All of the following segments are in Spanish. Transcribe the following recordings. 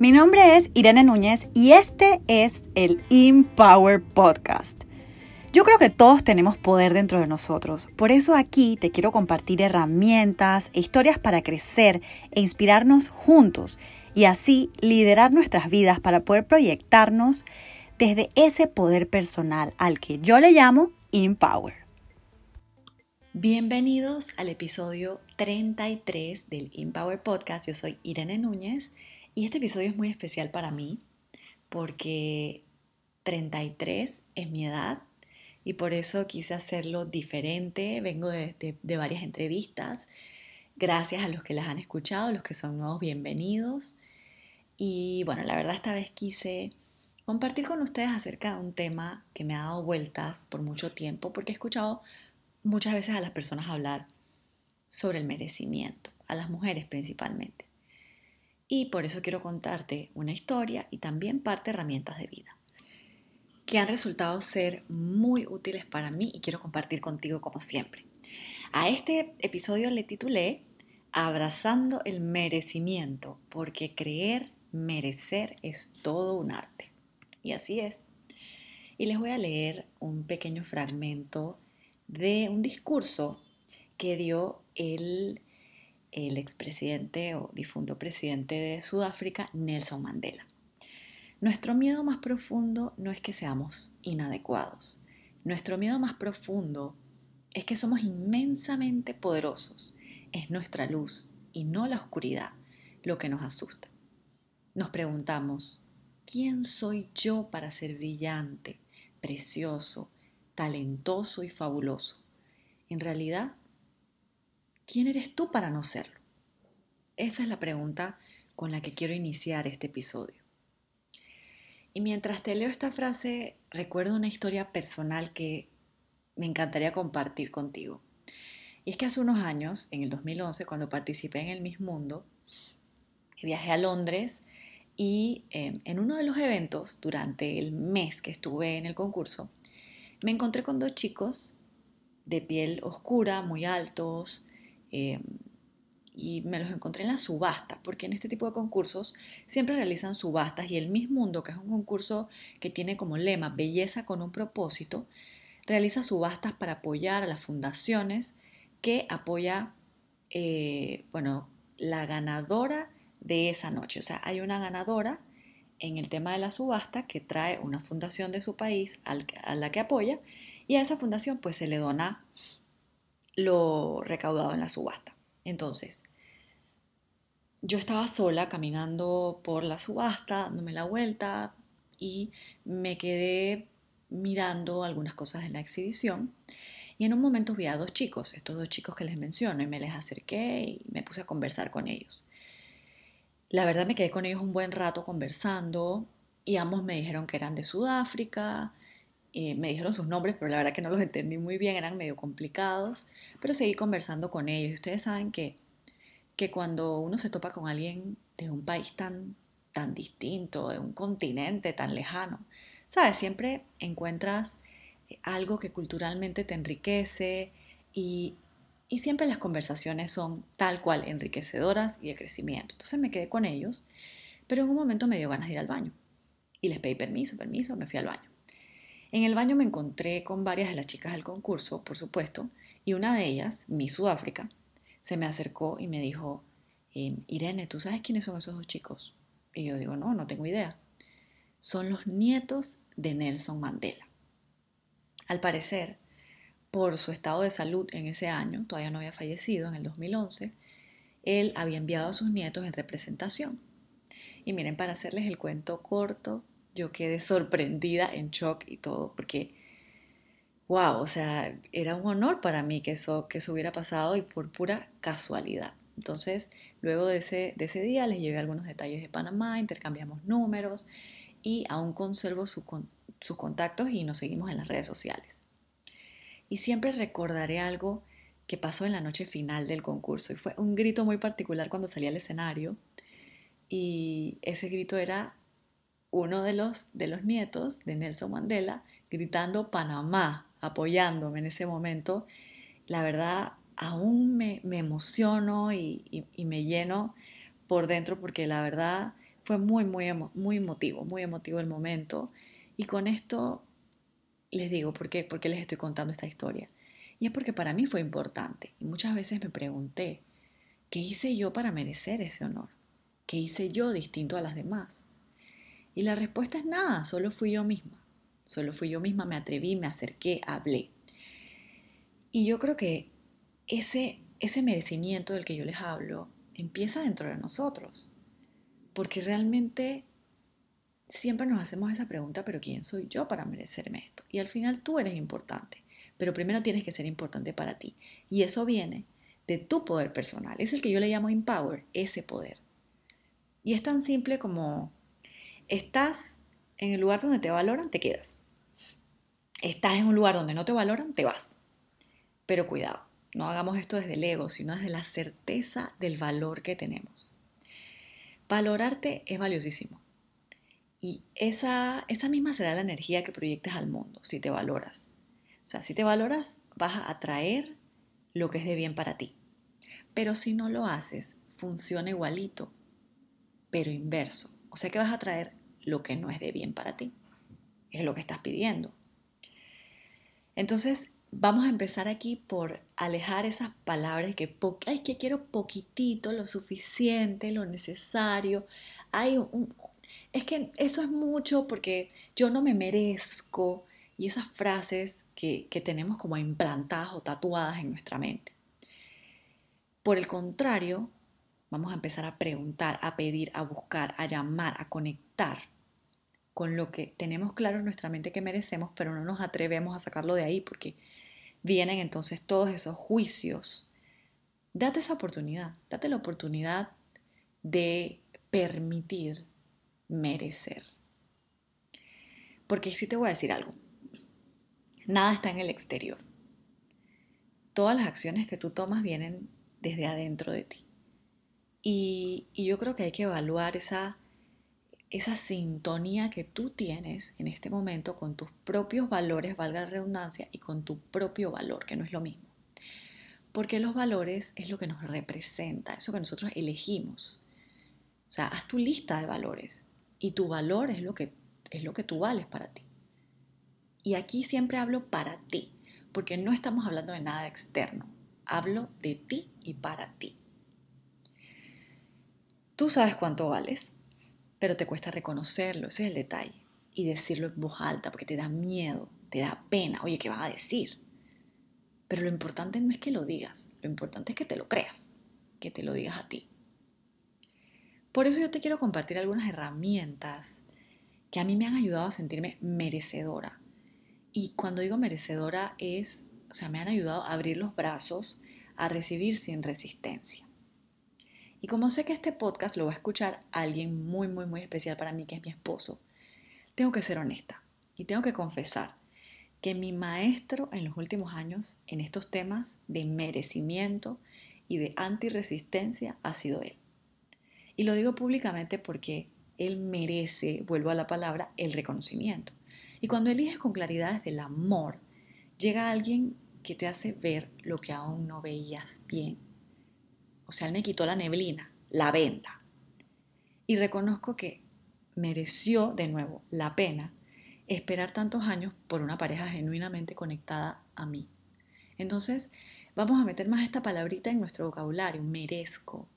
Mi nombre es Irene Núñez y este es el Empower Podcast. Yo creo que todos tenemos poder dentro de nosotros. Por eso aquí te quiero compartir herramientas e historias para crecer e inspirarnos juntos y así liderar nuestras vidas para poder proyectarnos desde ese poder personal al que yo le llamo Empower. Bienvenidos al episodio 33 del Empower Podcast. Yo soy Irene Núñez y este episodio es muy especial para mí porque 33 es mi edad y por eso quise hacerlo diferente. Vengo de, varias entrevistas. Gracias a los que las han escuchado, los que son nuevos, bienvenidos. Y bueno, la verdad esta vez quise compartir con ustedes acerca de un tema que me ha dado vueltas por mucho tiempo porque he escuchado muchas veces a las personas hablar sobre el merecimiento, a las mujeres principalmente. Y por eso quiero contarte una historia y también parte herramientas de vida que han resultado ser muy útiles para mí y quiero compartir contigo como siempre. A este episodio le titulé Abrazando el merecimiento, porque creer merecer es todo un arte. Y así es. Y les voy a leer un pequeño fragmento de un discurso que dio el el expresidente o difunto presidente de Sudáfrica, Nelson Mandela. Nuestro miedo más profundo no es que seamos inadecuados. Nuestro miedo más profundo es que somos inmensamente poderosos. Es nuestra luz y no la oscuridad lo que nos asusta. Nos preguntamos, ¿quién soy yo para ser brillante, precioso, talentoso y fabuloso? En realidad, ¿quién eres tú para no serlo? Esa es la pregunta con la que quiero iniciar este episodio. Y mientras te leo esta frase, recuerdo una historia personal que me encantaría compartir contigo. Y es que hace unos años, en el 2011, cuando participé en el Miss Mundo, viajé a Londres y em, en uno de los eventos, durante el mes que estuve en el concurso, me encontré con dos chicos de piel oscura, muy altos, Em, y me los encontré en la subasta, porque en este tipo de concursos siempre realizan subastas y el Miss Mundo, que es un concurso que tiene como lema belleza con un propósito, realiza subastas para apoyar a las fundaciones que apoya, eh, bueno, la ganadora de esa noche. O sea, hay una ganadora en el tema de la subasta que trae una fundación de su país a la que apoya y a esa fundación pues se le dona lo recaudado en la subasta. Entonces, yo estaba sola caminando por la subasta, dándome la vuelta y me quedé mirando algunas cosas en la exhibición. Y en un momento vi a dos chicos, estos dos chicos que les menciono, y me les acerqué y me puse a conversar con ellos. La verdad me quedé con ellos un buen rato conversando y ambos me dijeron que eran de Sudáfrica, me dijeron sus nombres, pero la verdad que no los entendí muy bien, eran medio complicados, pero seguí conversando con ellos. Ustedes saben que, que cuando uno se topa con alguien de un país tan, tan distinto, de un continente tan lejano, ¿sabes? Siempre encuentras eh, algo que culturalmente te enriquece y, y siempre las conversaciones son tal cual enriquecedoras y de crecimiento. Entonces me quedé con ellos, pero en un momento me dio ganas de ir al baño y les pedí permiso, permiso, me fui al baño. En el baño me encontré con varias de las chicas del concurso, por supuesto, y una de ellas, mi Sudáfrica, se me acercó y me dijo, em, Irene, ¿tú sabes quiénes son esos dos chicos? Y yo digo, no, no tengo idea. Son los nietos de Nelson Mandela. Al parecer, por su estado de salud en ese año, todavía no había fallecido en el 2011, él había enviado a sus nietos en representación. Y miren, para hacerles el cuento corto, yo quedé sorprendida, en shock y todo, porque, wow, o sea, era un honor para mí que eso, que eso hubiera pasado y por pura casualidad. Entonces, luego de ese, de ese día les llevé algunos detalles de Panamá, intercambiamos números y aún conservo sus contactos y nos seguimos en las redes sociales. Y siempre recordaré algo que pasó en la noche final del concurso y fue un grito muy particular cuando salí al escenario y ese grito era uno de los, de los nietos de Nelson Mandela gritando Panamá, apoyándome en ese momento, la verdad aún me, me emociono y, me lleno por dentro porque la verdad fue muy, muy, muy emotivo, muy emotivo el momento. Y con esto les digo, ¿por qué? ¿por qué les estoy contando esta historia? Y es porque para mí fue importante. Y muchas veces me pregunté, ¿qué hice yo para merecer ese honor? ¿Qué hice yo distinto a las demás? Y la respuesta es nada, solo fui yo misma. Solo fui yo misma, me atreví, me acerqué, hablé. Y yo creo que ese, ese merecimiento del que yo les hablo empieza dentro de nosotros. Porque realmente siempre nos hacemos esa pregunta, pero ¿quién soy yo para merecerme esto? Y al final tú eres importante, pero primero tienes que ser importante para ti. Y eso viene de tu poder personal. Es el que yo le llamo empower, ese poder. Y es tan simple como estás en el lugar donde te valoran, te quedas. Estás en un lugar donde no te valoran, te vas. Pero cuidado, no hagamos esto desde el ego, sino desde la certeza del valor que tenemos. Valorarte es valiosísimo. Y esa, esa misma será la energía que proyectes al mundo, si te valoras. O sea, si te valoras, vas a atraer lo que es de bien para ti. Pero si no lo haces, funciona igualito, pero inverso. O sea que vas a atraer lo que no es de bien para ti. Es lo que estás pidiendo. Entonces, vamos a empezar aquí por alejar esas palabras que, ay, que quiero poquitito, lo suficiente, lo necesario. Hay un, es que eso es mucho porque yo no me merezco y esas frases que, que tenemos como implantadas o tatuadas en nuestra mente. Por el contrario, vamos a empezar a preguntar, a pedir, a buscar, a llamar, a conectar con lo que tenemos claro en nuestra mente que merecemos, pero no nos atrevemos a sacarlo de ahí porque vienen entonces todos esos juicios. Date esa oportunidad, date la oportunidad de permitir merecer. Porque sí te voy a decir algo, nada está en el exterior. Todas las acciones que tú tomas vienen desde adentro de ti. Y, yo creo que hay que evaluar esa, esa sintonía que tú tienes en este momento con tus propios valores, valga la redundancia, y con tu propio valor, que no es lo mismo. Porque los valores es lo que nos representa, eso que nosotros elegimos. O sea, haz tu lista de valores y tu valor es lo que, es lo que tú vales para ti. Y aquí siempre hablo para ti, porque no estamos hablando de nada externo, hablo de ti y para ti. Tú sabes cuánto vales, pero te cuesta reconocerlo, ese es el detalle, y decirlo en voz alta, porque te da miedo, te da pena, oye, ¿qué vas a decir? Pero lo importante no es que lo digas, lo importante es que te lo creas, que te lo digas a ti. Por eso yo te quiero compartir algunas herramientas que a mí me han ayudado a sentirme merecedora. Y cuando digo merecedora es, o sea, me han ayudado a abrir los brazos, a recibir sin resistencia. Y como sé que este podcast lo va a escuchar alguien muy, muy, muy especial para mí, que es mi esposo, tengo que ser honesta y tengo que confesar que mi maestro en los últimos años en estos temas de merecimiento y de antirresistencia ha sido él. Y lo digo públicamente porque él merece, vuelvo a la palabra, el reconocimiento. Y cuando eliges con claridad desde el amor, llega alguien que te hace ver lo que aún no veías bien o sea, él me quitó la neblina, la venda. Y reconozco que mereció de nuevo la pena esperar tantos años por una pareja genuinamente conectada a mí. Entonces, vamos a meter más esta palabrita en nuestro vocabulario, merezco,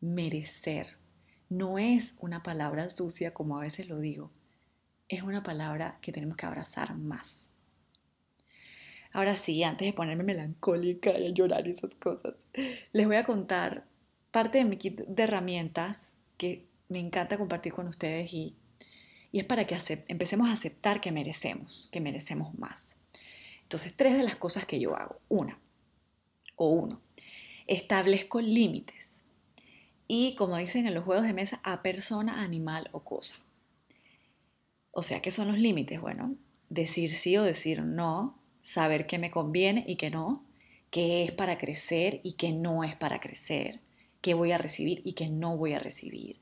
merecer. No es una palabra sucia como a veces lo digo, es una palabra que tenemos que abrazar más. Ahora sí, antes de ponerme melancólica y a llorar y esas cosas, les voy a contar parte de mi kit de herramientas que me encanta compartir con ustedes y, y es para que empecemos a aceptar que merecemos, que merecemos más. Entonces, tres de las cosas que yo hago. Una, o uno, establezco límites. Y como dicen en los juegos de mesa, a persona, animal o cosa. O sea, ¿qué son los límites? Bueno, decir sí o decir no, saber qué me conviene y qué no, qué es para crecer y qué no es para crecer, qué voy a recibir y qué no voy a recibir.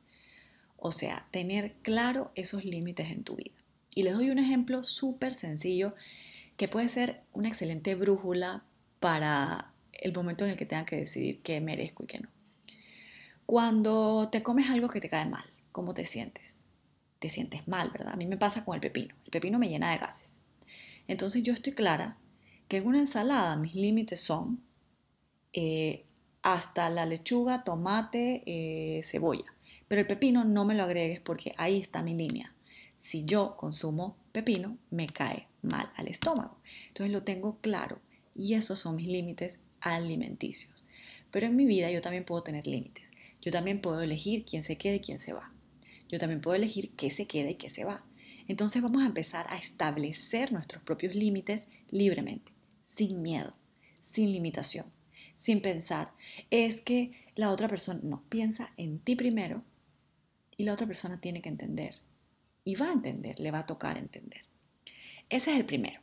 O sea, tener claro esos límites en tu vida. Y les doy un ejemplo súper sencillo que puede ser una excelente brújula para el momento en el que tengan que decidir qué merezco y qué no. Cuando te comes algo que te cae mal, ¿cómo te sientes? Te sientes mal, ¿verdad? A mí me pasa con el pepino. El pepino me llena de gases. Entonces yo estoy clara que en una ensalada mis límites son eh, hasta la lechuga, tomate, eh, cebolla. Pero el pepino no me lo agregues porque ahí está mi línea. Si yo consumo pepino, me cae mal al estómago. Entonces lo tengo claro y esos son mis límites alimenticios. Pero en mi vida yo también puedo tener límites. Yo también puedo elegir quién se queda y quién se va. Yo también puedo elegir qué se queda y qué se va. Entonces vamos a empezar a establecer nuestros propios límites libremente, sin miedo, sin limitación, sin pensar, es que la otra persona no piensa en ti primero y la otra persona tiene que entender. Y va a entender, le va a tocar entender. Ese es el primero.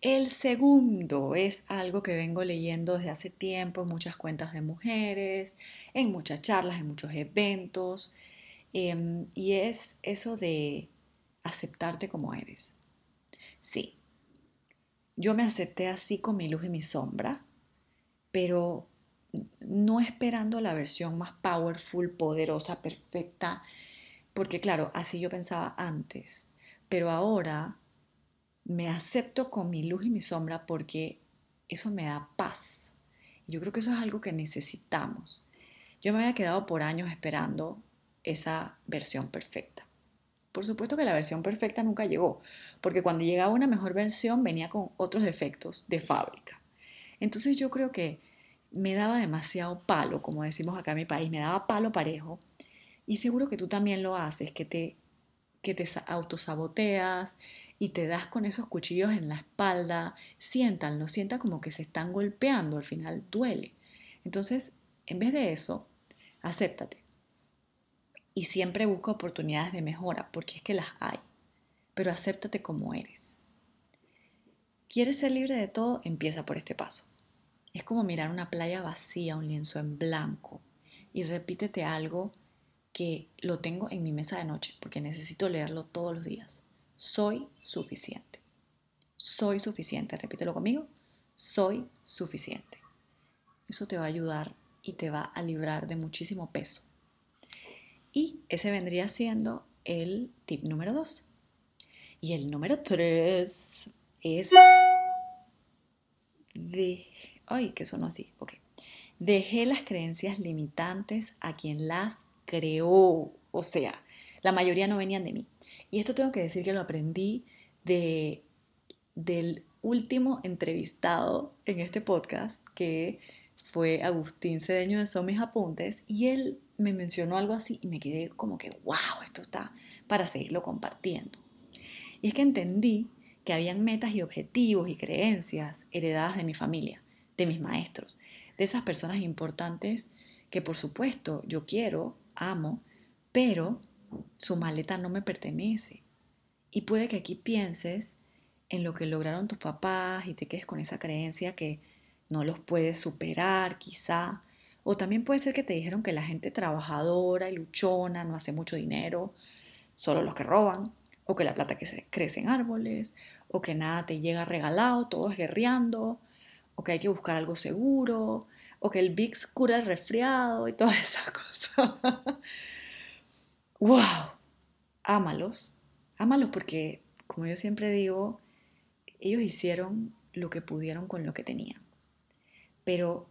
El segundo es algo que vengo leyendo desde hace tiempo en muchas cuentas de mujeres, en muchas charlas, en muchos eventos, em, y es eso de aceptarte como eres. Sí, yo me acepté así con mi luz y mi sombra, pero no esperando la versión más powerful, poderosa, perfecta, porque claro, así yo pensaba antes, pero ahora me acepto con mi luz y mi sombra porque eso me da paz. Yo creo que eso es algo que necesitamos. Yo me había quedado por años esperando esa versión perfecta. Por supuesto que la versión perfecta nunca llegó, porque cuando llegaba una mejor versión venía con otros defectos de fábrica. Entonces yo creo que me daba demasiado palo, como decimos acá en mi país, me daba palo parejo. Y seguro que tú también lo haces, que te, que te autosaboteas y te das con esos cuchillos en la espalda. Siéntanlo, sienta como que se están golpeando, al final duele. Entonces, en vez de eso, acéptate. Y siempre busca oportunidades de mejora, porque es que las hay. Pero acéptate como eres. ¿Quieres ser libre de todo? Empieza por este paso. Es como mirar una playa vacía, un lienzo en blanco, y repítete algo que lo tengo en mi mesa de noche, porque necesito leerlo todos los días. Soy suficiente. Soy suficiente. Repítelo conmigo. Soy suficiente. Eso te va a ayudar y te va a librar de muchísimo peso. Y ese vendría siendo el tip número 2. Y el número 3 es Ay, que sonó así. Ok. Dejé las creencias limitantes a quien las creó. O sea, la mayoría no venían de mí. Y esto tengo que decir que lo aprendí de, del último entrevistado en este podcast, que fue Agustín Cedeño de Son Mis Apuntes, y él me mencionó algo así y me quedé como que, wow, esto está para seguirlo compartiendo. Y es que entendí que habían metas y objetivos y creencias heredadas de mi familia de mis maestros, de esas personas importantes que por supuesto yo quiero, amo, pero su maleta no me pertenece. Y puede que aquí pienses en lo que lograron tus papás y te quedes con esa creencia que no los puedes superar quizá. O también puede ser que te dijeron que la gente trabajadora y luchona no hace mucho dinero, solo los que roban, o que la plata que se crece en árboles, o que nada te llega regalado, todo es guerreando, o que hay que buscar algo seguro, o que el VIX cura el resfriado y todas esas cosas. ¡Wow! Ámalos. Ámalos porque, como yo siempre digo, ellos hicieron lo que pudieron con lo que tenían. Pero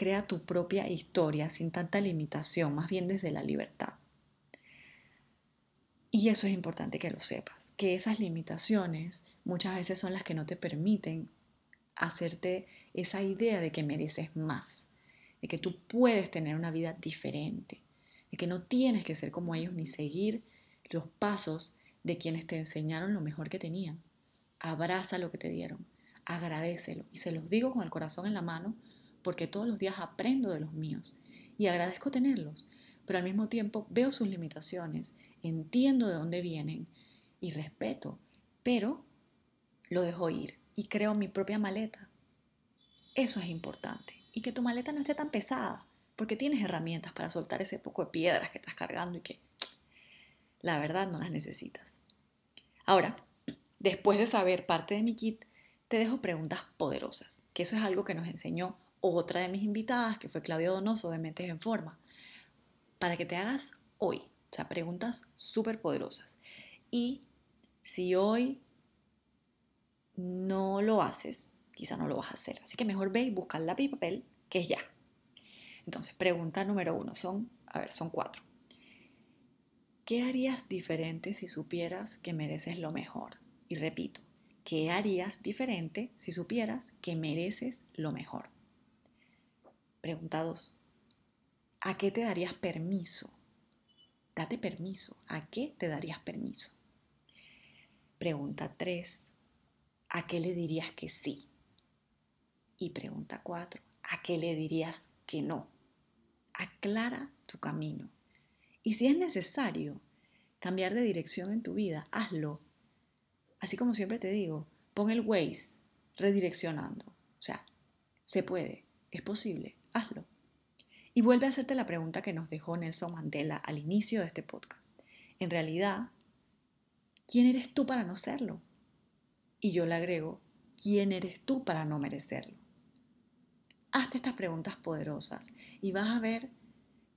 crea tu propia historia sin tanta limitación, más bien desde la libertad. Y eso es importante que lo sepas, que esas limitaciones muchas veces son las que no te permiten hacerte esa idea de que mereces más, de que tú puedes tener una vida diferente, de que no tienes que ser como ellos ni seguir los pasos de quienes te enseñaron lo mejor que tenían. Abraza lo que te dieron, agradecelo. Y se los digo con el corazón en la mano porque todos los días aprendo de los míos y agradezco tenerlos, pero al mismo tiempo veo sus limitaciones, entiendo de dónde vienen y respeto, pero lo dejo ir y creo mi propia maleta. Eso es importante. Y que tu maleta no esté tan pesada, porque tienes herramientas para soltar ese poco de piedras que estás cargando y que la verdad no las necesitas. Ahora, después de saber parte de mi kit, te dejo preguntas poderosas, que eso es algo que nos enseñó otra de mis invitadas, que fue Claudia Donoso de Mentes en Forma. para que te hagas hoy, o sea, preguntas súper poderosas. Y si hoy no lo haces, quizá no lo vas a hacer. Así que mejor ve y busca lápiz y papel, que es ya. Entonces, pregunta número uno, son, a ver, son cuatro. ¿Qué harías diferente si supieras que mereces lo mejor? Y repito, ¿qué harías diferente si supieras que mereces lo mejor? Pregunta dos, ¿a qué te darías permiso? Date permiso, ¿a qué te darías permiso? Pregunta tres, ¿a qué le dirías que sí? Y pregunta cuatro, ¿a qué le dirías que no? Aclara tu camino. Y si es necesario cambiar de dirección en tu vida, hazlo. Así como siempre te digo, pon el Waze redireccionando. O sea, se puede, es posible, hazlo. Y vuelve a hacerte la pregunta que nos dejó Nelson Mandela al inicio de este podcast. En realidad, ¿quién eres tú para no serlo? Y yo le agrego, ¿quién eres tú para no merecerlo? Hazte estas preguntas poderosas y vas a ver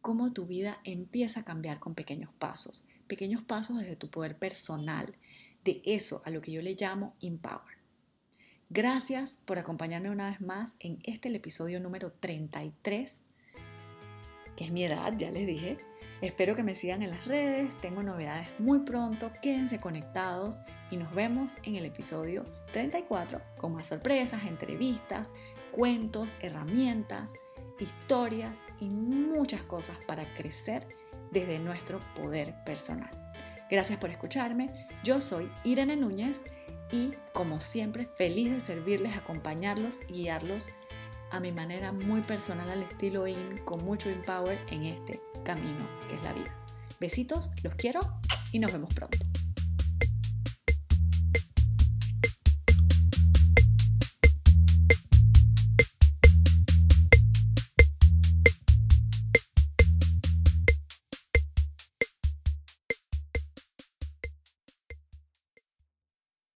cómo tu vida empieza a cambiar con pequeños pasos, pequeños pasos desde tu poder personal, de eso a lo que yo le llamo Empower. Gracias por acompañarme una vez más en este episodio número 33, que es mi edad, ya les dije, Espero que me sigan en las redes, tengo novedades muy pronto, quédense conectados y nos vemos en el episodio 34 con más sorpresas, entrevistas, cuentos, herramientas, historias y muchas cosas para crecer desde nuestro poder personal. Gracias por escucharme, yo soy Irene Núñez y como siempre feliz de servirles, acompañarlos guiarlos a mi manera muy personal al estilo IN con mucho empower en este camino que es la vida. Besitos, los quiero y nos vemos pronto.